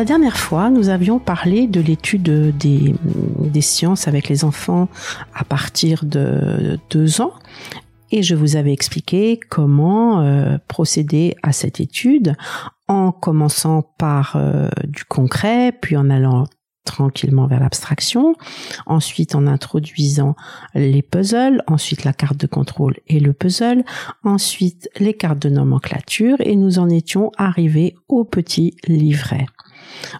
La dernière fois, nous avions parlé de l'étude des, sciences avec les enfants à partir de deux ans. Et je vous avais expliqué comment euh, procéder à cette étude en commençant par euh, du concret, puis en allant tranquillement vers l'abstraction, ensuite en introduisant les puzzles, ensuite la carte de contrôle et le puzzle, ensuite les cartes de nomenclature et nous en étions arrivés au petit livret.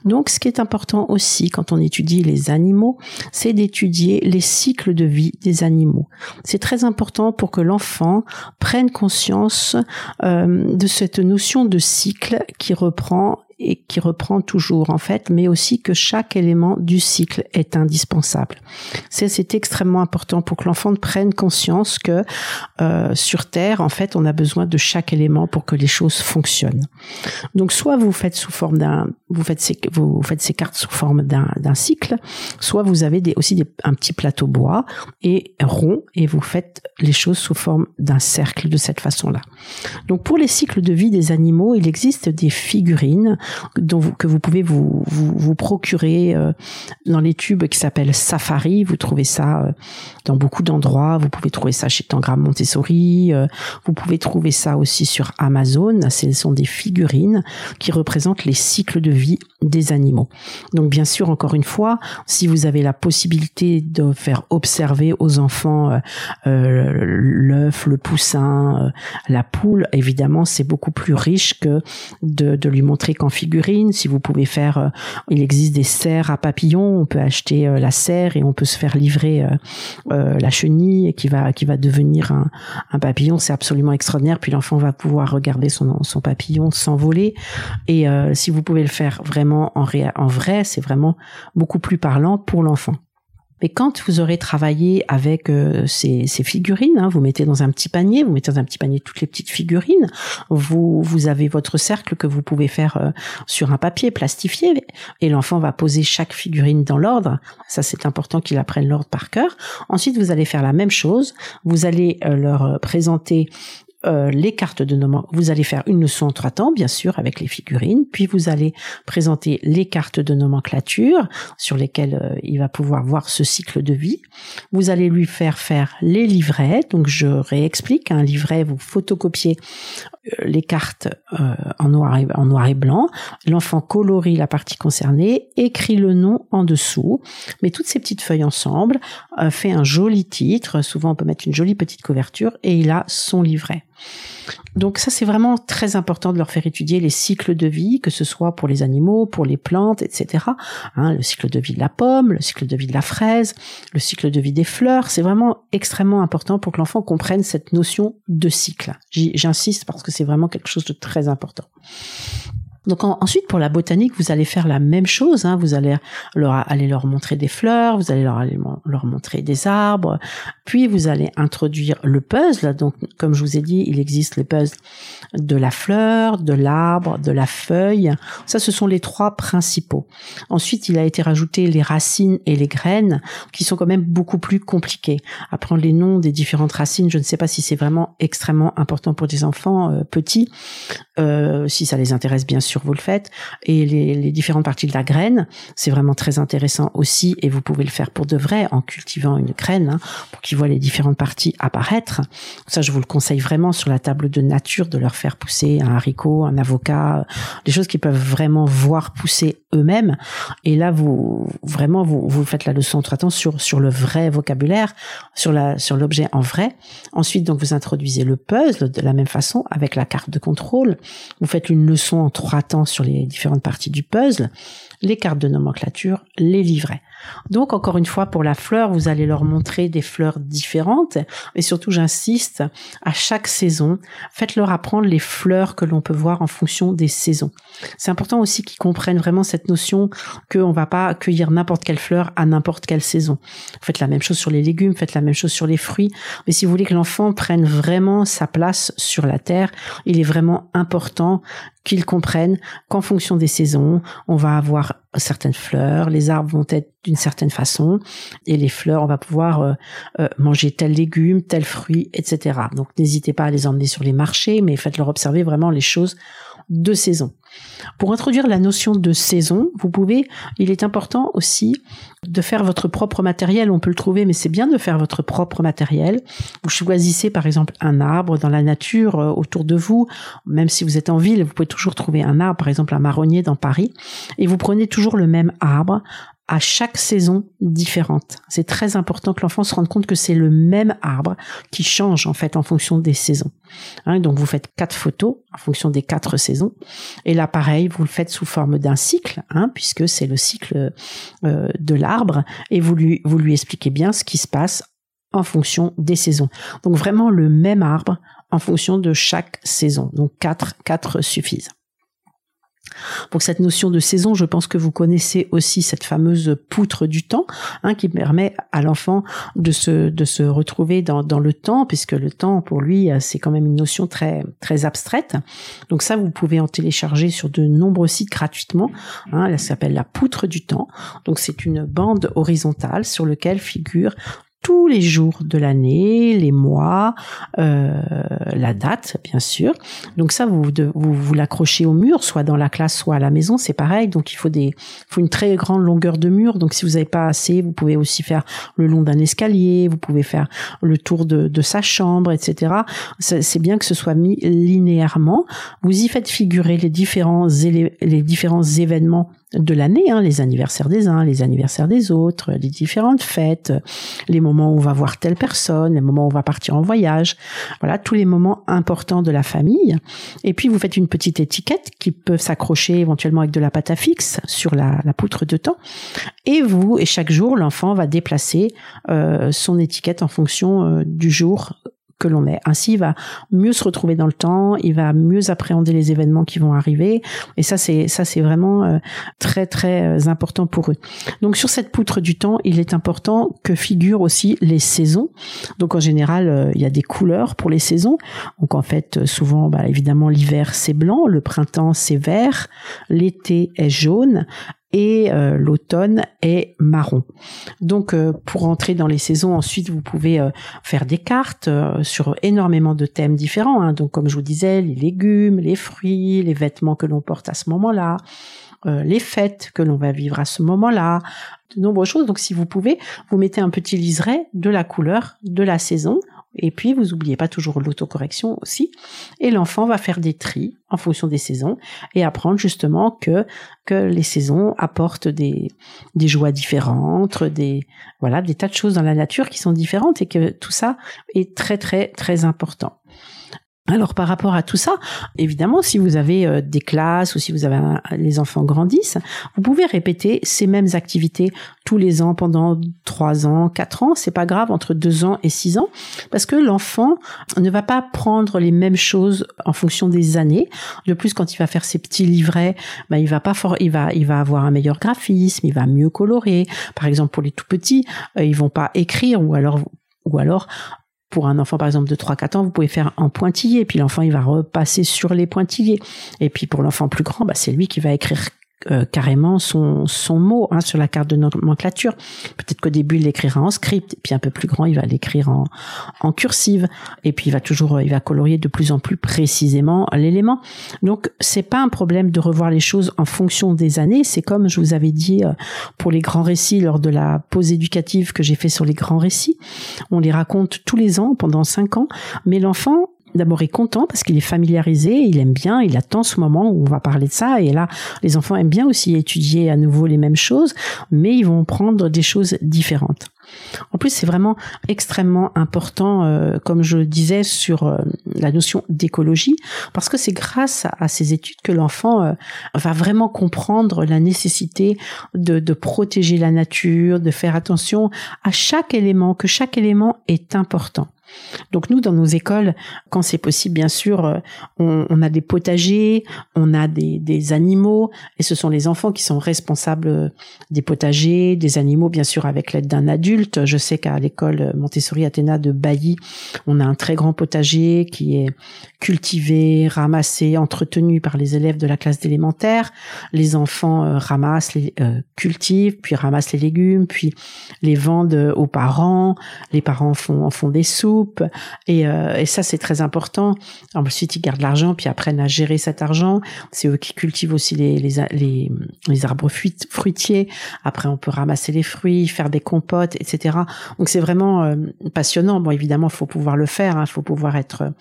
Donc, ce qui est important aussi quand on étudie les animaux, c'est d'étudier les cycles de vie des animaux. C'est très important pour que l'enfant prenne conscience euh, de cette notion de cycle qui reprend et qui reprend toujours en fait, mais aussi que chaque élément du cycle est indispensable. C'est extrêmement important pour que l'enfant prenne conscience que euh, sur Terre, en fait, on a besoin de chaque élément pour que les choses fonctionnent. Donc, soit vous faites sous forme d'un, vous faites ces, vous faites ces cartes sous forme d'un cycle, soit vous avez des, aussi des, un petit plateau bois et rond et vous faites les choses sous forme d'un cercle de cette façon-là. Donc, pour les cycles de vie des animaux, il existe des figurines que vous pouvez vous, vous, procurer euh, dans les tubes qui s'appellent Safari. Vous trouvez ça euh, dans beaucoup d'endroits. Vous pouvez trouver ça chez Tangram Montessori. Euh, vous pouvez trouver ça aussi sur Amazon. Ce sont des figurines qui représentent les cycles de vie des animaux. Donc bien sûr, encore une fois, si vous avez la possibilité de faire observer aux enfants l'œuf, le poussin, la poule, évidemment, c'est beaucoup plus riche que de, de lui montrer qu'en figurines. Si vous pouvez faire, euh, il existe des serres à papillons. On peut acheter euh, la serre et on peut se faire livrer euh, la chenille qui va qui va devenir un, un papillon. C'est absolument extraordinaire. Puis l'enfant va pouvoir regarder son son papillon s'envoler. Et si vous pouvez le faire vraiment en, en vrai, c'est vraiment beaucoup plus parlant pour l'enfant. Mais quand vous aurez travaillé avec euh, ces, figurines, hein, vous mettez dans un petit panier, vous mettez dans un petit panier toutes les petites figurines, vous, avez votre cercle que vous pouvez faire euh, sur un papier plastifié, et l'enfant va poser chaque figurine dans l'ordre. Ça, c'est important qu'il apprenne l'ordre par cœur. Ensuite, vous allez faire la même chose. Vous allez euh, leur présenter euh, les cartes de nomenclature. Vous allez faire une leçon en trois temps, bien sûr, avec les figurines, puis vous allez présenter les cartes de nomenclature sur lesquelles euh, il va pouvoir voir ce cycle de vie. Vous allez lui faire faire les livrets. Donc je réexplique, un livret, vous photocopiez les cartes en noir et, en noir et blanc. L'enfant colorie la partie concernée, écrit le nom en dessous, met toutes ces petites feuilles ensemble, fait un joli titre. Souvent on peut mettre une jolie petite couverture et il a son livret. Donc ça, c'est vraiment très important de leur faire étudier les cycles de vie, que ce soit pour les animaux, pour les plantes, etc. Hein, le cycle de vie de la pomme, le cycle de vie de la fraise, le cycle de vie des fleurs, c'est vraiment extrêmement important pour que l'enfant comprenne cette notion de cycle. J'insiste parce que c'est vraiment quelque chose de très important. Donc ensuite pour la botanique, vous allez faire la même chose. Hein. Vous allez leur montrer des fleurs, vous allez leur montrer des arbres, puis vous allez introduire le puzzle. Donc comme je vous ai dit, il existe le puzzle de la fleur, de l'arbre, de la feuille. Ça, ce sont les trois principaux. Ensuite, il a été rajouté les racines et les graines, qui sont quand même beaucoup plus compliqués. Apprendre les noms des différentes racines, je ne sais pas si c'est vraiment extrêmement important pour des enfants euh, petits. Euh, si ça les intéresse, bien sûr vous le faites. Et les, différentes parties de la graine, c'est vraiment très intéressant aussi, et vous pouvez le faire pour de vrai en cultivant une graine, hein, pour qu'ils voient les différentes parties apparaître. Ça, je vous le conseille vraiment sur la table de nature de leur faire pousser un haricot, un avocat, des choses qu'ils peuvent vraiment voir pousser eux-mêmes. Et là, vous vraiment vous, vous faites la leçon en trois temps sur sur le vrai vocabulaire, sur la sur l'objet en vrai. Ensuite, donc vous introduisez le puzzle de la même façon avec la carte de contrôle. Vous faites une leçon en trois temps sur les différentes parties du puzzle, les cartes de nomenclature, les livrets. Donc encore une fois pour la fleur, vous allez leur montrer des fleurs différentes et surtout j'insiste à chaque saison, faites-leur apprendre les fleurs que l'on peut voir en fonction des saisons. C'est important aussi qu'ils comprennent vraiment cette notion qu'on va pas cueillir n'importe quelle fleur à n'importe quelle saison. Faites la même chose sur les légumes, faites la même chose sur les fruits, mais si vous voulez que l'enfant prenne vraiment sa place sur la terre, il est vraiment important qu'ils comprennent qu'en fonction des saisons, on va avoir certaines fleurs, les arbres vont être d'une certaine façon, et les fleurs, on va pouvoir euh, euh, manger tel légume, tel fruit, etc. Donc n'hésitez pas à les emmener sur les marchés, mais faites-leur observer vraiment les choses de saison. Pour introduire la notion de saison, vous pouvez, il est important aussi de faire votre propre matériel. On peut le trouver, mais c'est bien de faire votre propre matériel. Vous choisissez par exemple un arbre dans la nature euh, autour de vous, même si vous êtes en ville, vous pouvez toujours trouver un arbre, par exemple un marronnier dans Paris, et vous prenez toujours le même arbre à chaque saison différente. C'est très important que l'enfant se rende compte que c'est le même arbre qui change en fait en fonction des saisons. Hein, donc vous faites quatre photos en fonction des quatre saisons. Et là pareil, vous le faites sous forme d'un cycle, hein, puisque c'est le cycle euh, de l'arbre, et vous lui, vous lui expliquez bien ce qui se passe en fonction des saisons. Donc vraiment le même arbre en fonction de chaque saison. Donc quatre, quatre suffisent. Pour cette notion de saison, je pense que vous connaissez aussi cette fameuse poutre du temps, hein, qui permet à l'enfant de se, de se retrouver dans, dans le temps, puisque le temps, pour lui, c'est quand même une notion très, très abstraite. Donc ça, vous pouvez en télécharger sur de nombreux sites gratuitement. Hein, elle s'appelle la poutre du temps. Donc c'est une bande horizontale sur laquelle figure tous les jours de l'année, les mois, euh, la date, bien sûr. Donc ça, vous vous, l'accrochez au mur, soit dans la classe, soit à la maison, c'est pareil. Donc il faut des, faut une très grande longueur de mur. Donc si vous n'avez pas assez, vous pouvez aussi faire le long d'un escalier, vous pouvez faire le tour de, de sa chambre, etc. C'est bien que ce soit mis linéairement. Vous y faites figurer les différents les différents événements de l'année, hein, les anniversaires des uns, les anniversaires des autres, les différentes fêtes, les moments où on va voir telle personne, les moments où on va partir en voyage, voilà tous les moments importants de la famille. Et puis vous faites une petite étiquette qui peut s'accrocher éventuellement avec de la pâte à fixe sur la, poutre de temps. Et vous, et chaque jour, l'enfant va déplacer euh, son étiquette en fonction euh, du jour que l'on met. Ainsi, il va mieux se retrouver dans le temps, il va mieux appréhender les événements qui vont arriver. Et ça, c'est ça, c'est vraiment euh, très très euh, important pour eux. Donc sur cette poutre du temps, il est important que figurent aussi les saisons. Donc en général, euh, il y a des couleurs pour les saisons. Donc en fait, souvent, bah, évidemment, l'hiver c'est blanc, le printemps c'est vert, l'été est jaune, et euh, l'automne est marron. Donc euh, pour entrer dans les saisons, ensuite vous pouvez euh, faire des cartes sur énormément de thèmes différents. Hein. Donc comme je vous disais, les légumes, les fruits, les vêtements que l'on porte à ce moment-là, les fêtes que l'on va vivre à ce moment-là, de nombreuses choses. Donc si vous pouvez, vous mettez un petit liseré de la couleur de la saison et puis, vous oubliez pas toujours l'autocorrection aussi. Et l'enfant va faire des tris en fonction des saisons et apprendre justement que, que les saisons apportent des, des joies différentes, des, voilà, des tas de choses dans la nature qui sont différentes et que tout ça est très, très, très important. Alors par rapport à tout ça, évidemment, si vous avez euh, des classes ou si vous avez les enfants grandissent, vous pouvez répéter ces mêmes activités tous les ans pendant trois ans, quatre ans. C'est pas grave entre deux ans et six ans parce que l'enfant ne va pas prendre les mêmes choses en fonction des années. De plus, quand il va faire ses petits livrets, ben, il va pas fort, il va, il va avoir un meilleur graphisme, il va mieux colorer. Par exemple, pour les tout petits, euh, ils vont pas écrire ou alors ou alors pour un enfant par exemple de 3-4 ans, vous pouvez faire un pointillé, puis l'enfant il va repasser sur les pointillés. Et puis pour l'enfant plus grand, bah, c'est lui qui va écrire euh, carrément son, son mot hein, sur la carte de nomenclature. Peut-être qu'au début il l'écrira en script, puis un peu plus grand il va l'écrire en, en cursive, et puis il va toujours il va colorier de plus en plus précisément l'élément. Donc c'est pas un problème de revoir les choses en fonction des années. C'est comme je vous avais dit euh, pour les grands récits lors de la pause éducative que j'ai fait sur les grands récits. On les raconte tous les ans pendant cinq ans, mais l'enfant d'abord est content parce qu'il est familiarisé, il aime bien, il attend ce moment où on va parler de ça. Et là, les enfants aiment bien aussi étudier à nouveau les mêmes choses, mais ils vont prendre des choses différentes. En plus, c'est vraiment extrêmement important, euh, comme je le disais, sur euh, la notion d'écologie, parce que c'est grâce à, ces études que l'enfant euh, va vraiment comprendre la nécessité de, de protéger la nature, de faire attention à chaque élément, que chaque élément est important. Donc nous, dans nos écoles, quand c'est possible, bien sûr, euh, on, a des potagers, on a des, animaux, et ce sont les enfants qui sont responsables euh, des potagers, des animaux, bien sûr, avec l'aide d'un adulte. Je sais qu'à l'école Montessori Athéna de Bailly, on a un très grand potager qui est cultivé, ramassé, entretenu par les élèves de la classe d'élémentaire. Les enfants euh, ramassent, cultivent, puis ramassent les légumes, puis les vendent aux parents. Les parents font, en font des sous et, euh, et ça c'est très important. Ensuite ils gardent l'argent puis apprennent à gérer cet argent. C'est eux qui cultivent aussi les, arbres fruitiers. Après on peut ramasser les fruits, faire des compotes, etc. Donc c'est vraiment euh, passionnant. Bon évidemment faut pouvoir le faire, il hein. faut pouvoir être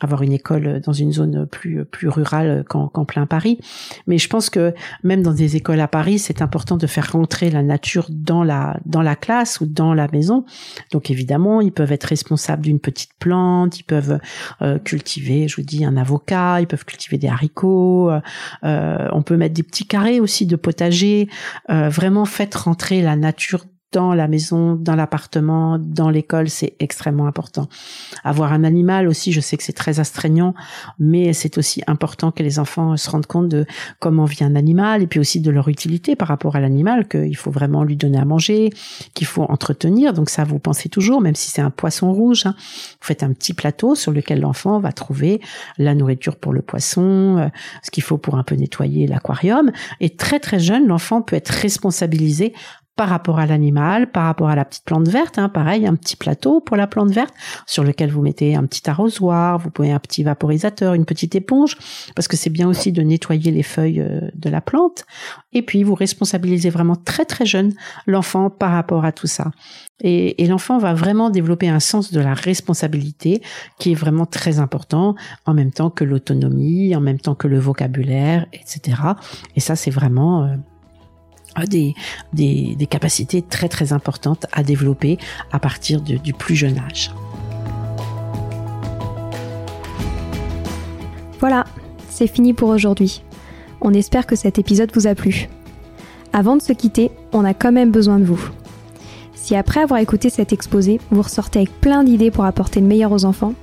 avoir une école dans une zone plus rurale qu'en plein Paris. Mais je pense que même dans des écoles à Paris, c'est important de faire rentrer la nature dans la classe ou dans la maison. Donc évidemment, ils peuvent être responsables d'une petite plante, ils peuvent euh, cultiver, je vous dis, un avocat, ils peuvent cultiver des haricots. Euh, on peut mettre des petits carrés aussi de potager. Euh, vraiment, faites rentrer la nature dans la maison, dans l'appartement, dans l'école, c'est extrêmement important. Avoir un animal aussi, je sais que c'est très astreignant, mais c'est aussi important que les enfants se rendent compte de comment vit un animal et puis aussi de leur utilité par rapport à l'animal, qu'il faut vraiment lui donner à manger, qu'il faut entretenir. Donc ça, vous pensez toujours, même si c'est un poisson rouge, hein, vous faites un petit plateau sur lequel l'enfant va trouver la nourriture pour le poisson, euh, ce qu'il faut pour un peu nettoyer l'aquarium. Et très très jeune, l'enfant peut être responsabilisé par rapport à l'animal, par rapport à la petite plante verte, hein, pareil, un petit plateau pour la plante verte sur lequel vous mettez un petit arrosoir, vous pouvez un petit vaporisateur, une petite éponge, parce que c'est bien aussi de nettoyer les feuilles euh, de la plante. Et puis vous responsabilisez vraiment très très jeune l'enfant par rapport à tout ça. Et, et l'enfant va vraiment développer un sens de la responsabilité qui est vraiment très important, en même temps que l'autonomie, en même temps que le vocabulaire, etc. Et ça, c'est vraiment des, des, des, capacités très très importantes à développer à partir du plus jeune âge. Voilà, c'est fini pour aujourd'hui. On espère que cet épisode vous a plu. Avant de se quitter, on a quand même besoin de vous. Si après avoir écouté cet exposé, vous ressortez avec plein d'idées pour apporter le meilleur aux enfants,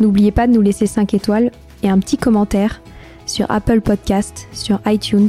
N'oubliez pas de nous laisser 5 étoiles et un petit commentaire sur Apple Podcast, sur iTunes